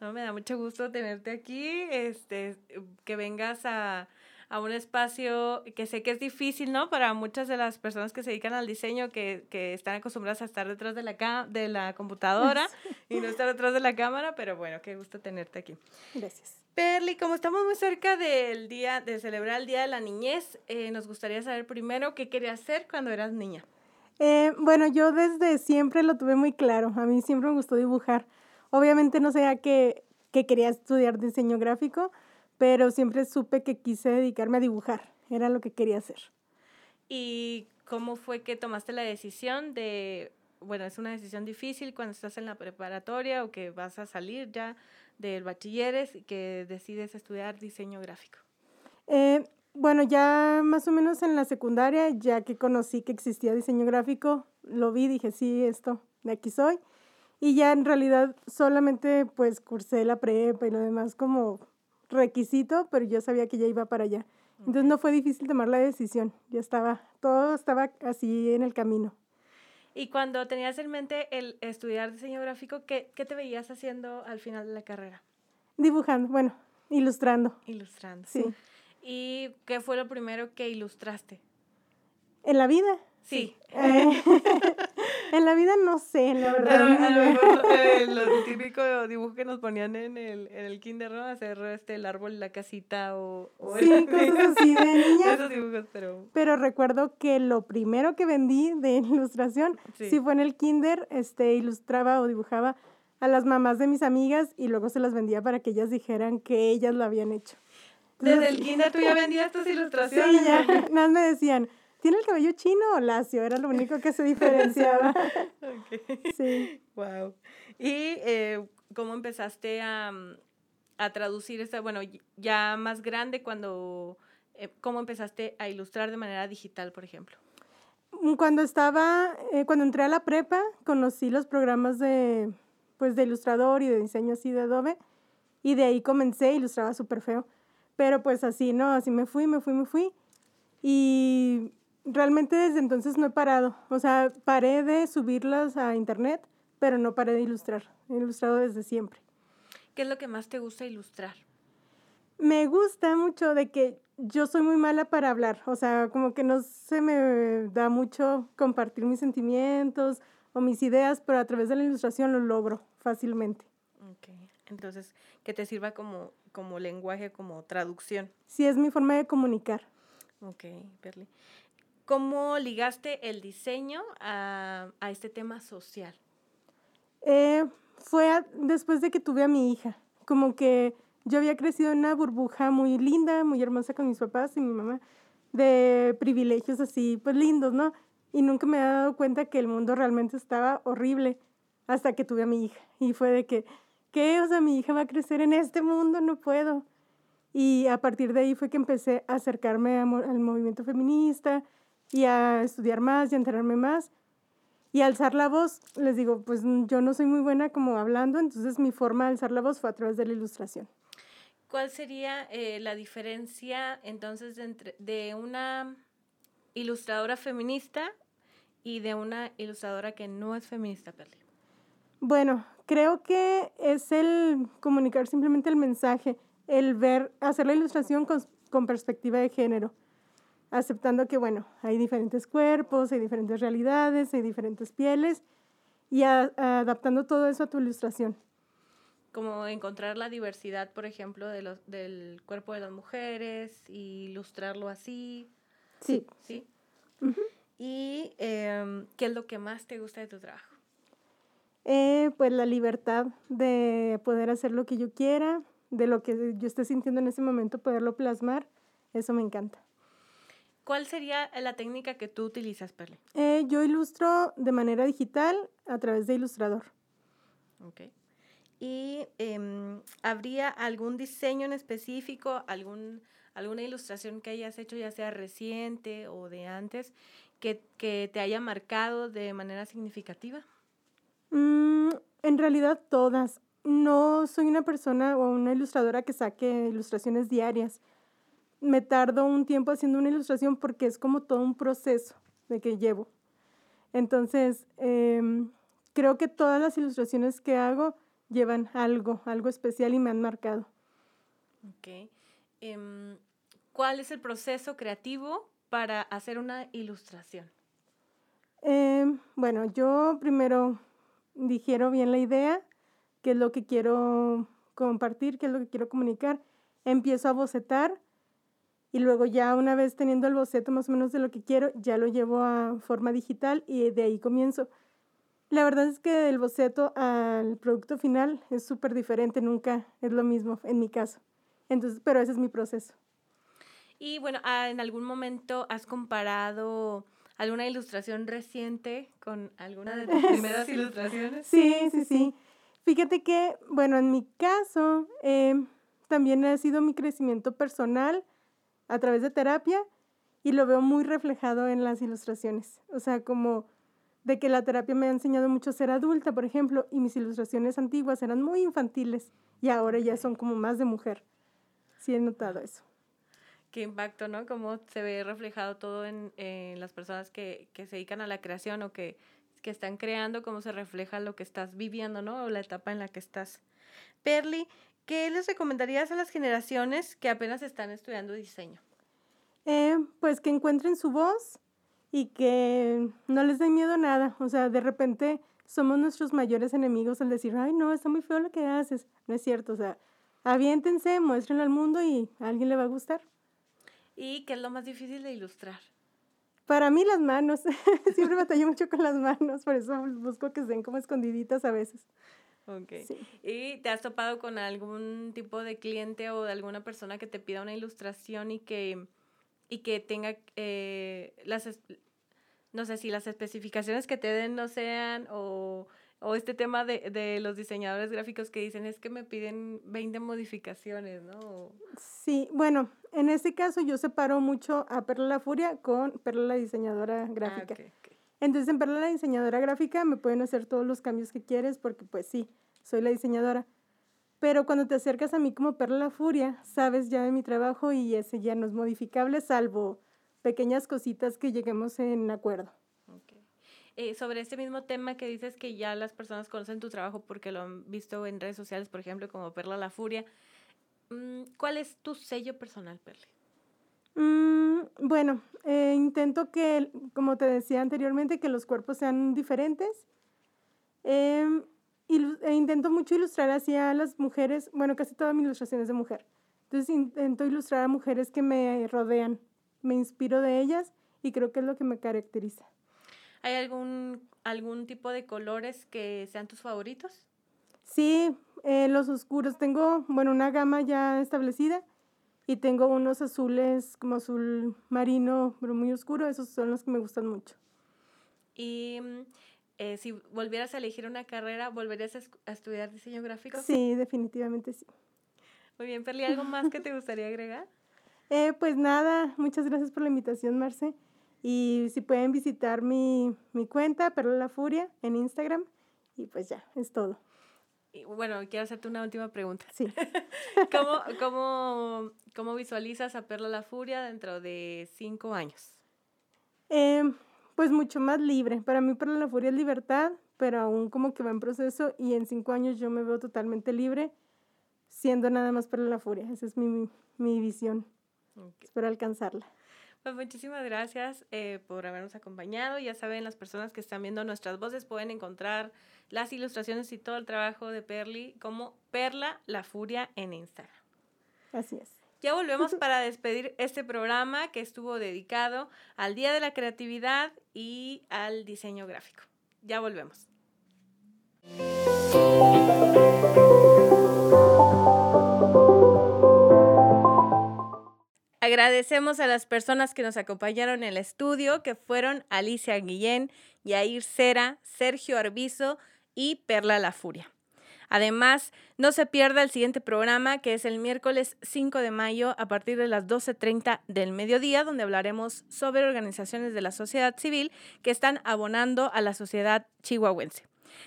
No, me da mucho gusto tenerte aquí, este, que vengas a, a un espacio que sé que es difícil, ¿no? Para muchas de las personas que se dedican al diseño, que, que están acostumbradas a estar detrás de la, de la computadora [laughs] y no estar detrás de la cámara, pero bueno, qué gusto tenerte aquí. Gracias. Perli, como estamos muy cerca del día, de celebrar el Día de la Niñez, eh, nos gustaría saber primero qué querías hacer cuando eras niña. Eh, bueno, yo desde siempre lo tuve muy claro. A mí siempre me gustó dibujar. Obviamente no sabía que, que quería estudiar diseño gráfico, pero siempre supe que quise dedicarme a dibujar. Era lo que quería hacer. ¿Y cómo fue que tomaste la decisión de, bueno, es una decisión difícil cuando estás en la preparatoria o que vas a salir ya del bachilleres y que decides estudiar diseño gráfico? Eh, bueno, ya más o menos en la secundaria, ya que conocí que existía diseño gráfico, lo vi, dije, sí, esto, de aquí soy. Y ya en realidad solamente pues cursé la prepa y lo demás como requisito, pero yo sabía que ya iba para allá. Entonces no fue difícil tomar la decisión, ya estaba, todo estaba así en el camino. Y cuando tenías en mente el estudiar diseño gráfico, ¿qué, qué te veías haciendo al final de la carrera? Dibujando, bueno, ilustrando, Ilustrando. sí. ¿Y qué fue lo primero que ilustraste? En la vida. Sí. eh, [laughs] en la vida no sé, la verdad. lo- a lo mejor, eh, los [laughs] típicos dibujos que nos ponían en el, en el kinder, ¿no? Hacer este, el árbol, la casita o... o el- Sí, cosas así de [laughs] niña. Esos dibujos, pero... Pero recuerdo que lo primero que vendí de [laughs] ilustración, Sí. sí, fue en el kinder, este, ilustraba o dibujaba a las mamás de mis amigas y luego se las vendía para que ellas dijeran que ellas lo habían hecho. Desde el kinder tú ya vendías tus ilustraciones. Sí, ya, más me decían, ¿tiene el cabello chino o lacio? Era lo único que se diferenciaba. [laughs] Ok. Sí. Wow. ¿Y eh, cómo empezaste a, a traducir esta, bueno, ya más grande cuando, eh, cómo empezaste a ilustrar de manera digital, por ejemplo? Cuando estaba, eh, cuando entré a la prepa, conocí los programas de, pues, de ilustrador y de diseño así de Adobe, y de ahí comencé, ilustraba súper feo, pero pues así, ¿no? Así me fui, me fui, me fui, y realmente desde entonces no he parado, o sea, paré de subirlas a internet, pero no paré de ilustrar, he ilustrado desde siempre. ¿Qué es lo que más te gusta ilustrar? Me gusta mucho de que yo soy muy mala para hablar, o sea, como que no se me da mucho compartir mis sentimientos o mis ideas, pero a través de la ilustración lo logro fácilmente. Ok. Entonces, que te sirva como, como lenguaje, como traducción. Sí, es mi forma de comunicar. Ok, Perli. ¿Cómo ligaste el diseño a, a este tema social? Eh, fue a- después de que tuve a mi hija. Como que yo había crecido en una burbuja muy linda, muy hermosa con mis papás y mi mamá, de privilegios así, pues lindos, ¿no? Y nunca me había dado cuenta que el mundo realmente estaba horrible hasta que tuve a mi hija. Y fue de que, ¿qué? O sea, mi hija va a crecer en este mundo, no puedo. Y a partir de ahí fue que empecé a acercarme al movimiento feminista y a estudiar más y a enterarme más. Y alzar la voz, les digo, pues mm, yo no soy muy buena como hablando, entonces mi forma de alzar la voz fue a través de la ilustración. ¿Cuál sería eh, la diferencia entonces de, entre, de una ilustradora feminista y de una ilustradora que no es feminista, Perli? Bueno, creo que es el comunicar simplemente el mensaje, el ver, hacer la ilustración con, con perspectiva de género, aceptando que, bueno, hay diferentes cuerpos, hay diferentes realidades, hay diferentes pieles, y a- adaptando todo eso a tu ilustración. Como encontrar la diversidad, por ejemplo, de los, del cuerpo de las mujeres y ilustrarlo así. Sí. ¿Sí? ¿Y em, qué es lo que más te gusta de tu trabajo? Eh, pues la libertad de poder hacer lo que yo quiera, de lo que yo esté sintiendo en ese momento, poderlo plasmar, eso me encanta. ¿Cuál sería la técnica que tú utilizas, Perli? Eh, yo ilustro de manera digital a través de Ilustrador. Ok. ¿Y em, habría algún diseño en específico, algún, alguna ilustración que hayas hecho, ya sea reciente o de antes, que, que te haya marcado de manera significativa? Mm, en realidad todas. No soy una persona o una ilustradora que saque ilustraciones diarias. Me tardo un tiempo haciendo una ilustración porque es como todo un proceso de que llevo. Entonces, em, creo que todas las ilustraciones que hago llevan algo, algo especial y me han marcado. Ok. Em, ¿Cuál es el proceso creativo para hacer una ilustración? Em, bueno, yo primero digiero bien la idea, qué es lo que quiero compartir, qué es lo que quiero comunicar. Empiezo a bocetar y luego ya una vez teniendo el boceto más o menos de lo que quiero, ya lo llevo a forma digital y de ahí comienzo. La verdad es que del boceto al producto final es súper diferente, nunca es lo mismo en mi caso. Entonces, pero ese es mi proceso. Y bueno, ah, ¿en algún momento has comparado alguna ilustración reciente con alguna de tus [laughs] primeras ilustraciones? Sí, sí, sí. Fíjate que, bueno, en mi caso, em, también ha sido mi crecimiento personal a través de terapia y lo veo muy reflejado en las ilustraciones. O sea, como de que la terapia me ha enseñado mucho a ser adulta, por ejemplo, y mis ilustraciones antiguas eran muy infantiles y ahora ya son como más de mujer. Sí he notado eso. Qué impacto, ¿no? Cómo se ve reflejado todo en, en las personas que, que se dedican a la creación o que, que están creando, cómo se refleja lo que estás viviendo, ¿no? O la etapa en la que estás. Perly, ¿qué les recomendarías a las generaciones que apenas están estudiando diseño? Eh, pues que encuentren su voz y que no les dé miedo a nada. O sea, de repente somos nuestros mayores enemigos al decir, ay, no, está muy feo lo que haces. No es cierto, o sea, aviéntense, muéstrenlo al mundo y a alguien le va a gustar. ¿Y qué es lo más difícil de ilustrar? Para mí las manos, [laughs] siempre batallo mucho con las manos, por eso busco que estén como escondiditas a veces. Ok. Sí. ¿Y te has topado con algún tipo de cliente o de alguna persona que te pida una ilustración y que, y que tenga eh, las, no sé si las especificaciones que te den no sean o, o este tema de, de los diseñadores gráficos que dicen es que me piden 20 modificaciones, ¿no? Sí, bueno, en este caso yo separo mucho a Perla la Furia con Perla la diseñadora gráfica. Ah. Entonces, en Perla la diseñadora gráfica me pueden hacer todos los cambios que quieres porque pues sí, soy la diseñadora. Pero cuando te acercas a mí como Perla la Furia, sabes ya de mi trabajo y ese ya no es modificable salvo pequeñas cositas que lleguemos en acuerdo. Ok. Eh, sobre este mismo tema que dices que ya las personas conocen tu trabajo porque lo han visto en redes sociales, por ejemplo, como Perla la Furia, mm, ¿cuál es tu sello personal, Perle? Mm, bueno, eh, intento que, como te decía anteriormente, que los cuerpos sean diferentes. Em, e intento mucho ilustrar así a las mujeres, bueno, casi toda mi ilustración es de mujer. Entonces intento ilustrar a mujeres que me rodean, me inspiro de ellas y creo que es lo que me caracteriza. ¿Hay algún, algún tipo de colores que sean tus favoritos? Sí, eh, los oscuros. Tengo, bueno, una gama ya establecida y tengo unos azules como azul marino, pero muy oscuro. Esos son los que me gustan mucho. Y mm, eh, si volvieras a elegir una carrera, ¿volverías a, a estudiar diseño gráfico? Sí, definitivamente sí. Muy bien, Perli, ¿algo más que te gustaría agregar? [laughs] Eh, pues nada, muchas gracias por la invitación, Marce. Y si pueden visitar mi, mi cuenta, Perla la Furia, en Instagram. Y pues ya, es todo. Bueno, quiero hacerte una última pregunta. Sí. [laughs] ¿Cómo, cómo, cómo visualizas a Perla la Furia dentro de cinco años? Eh, pues mucho más libre. Para mí, Perla la Furia es libertad, pero aún como que va en proceso y en cinco años yo me veo totalmente libre, siendo nada más Perla la Furia. Esa es mi, mi visión. Espero alcanzarla. Pues muchísimas gracias eh, por habernos acompañado. Ya saben, las personas que están viendo nuestras voces pueden encontrar las ilustraciones y todo el trabajo de Perli como Perla la Furia en Instagram. Así es. Ya volvemos [laughs] para despedir este programa que estuvo dedicado al Día de la Creatividad y al diseño gráfico. Ya volvemos. Agradecemos a las personas que nos acompañaron en el estudio, que fueron Alicia Guillén, Yair Cera, Sergio Arbizo y Perla La Furia. Además, no se pierda el siguiente programa, que es el miércoles 5 de mayo a partir de las 12.30 del mediodía, donde hablaremos sobre organizaciones de la sociedad civil que están abonando a la sociedad chihuahuense.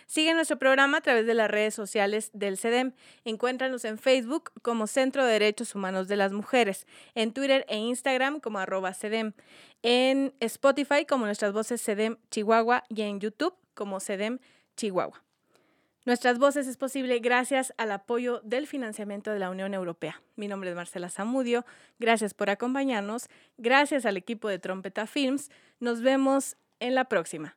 Sigue nuestro programa a través de las redes sociales del CEDEM. Encuéntranos en Facebook como Centro de Derechos Humanos de las Mujeres, en Twitter e Instagram como arroba CEDEM, en Spotify como nuestras voces CEDEM Chihuahua y en YouTube como CEDEM Chihuahua. Nuestras voces es posible gracias al apoyo del financiamiento de la Unión Europea. Mi nombre es Marcela Zamudio. Gracias por acompañarnos. Gracias al equipo de Trompeta Films. Nos vemos en la próxima.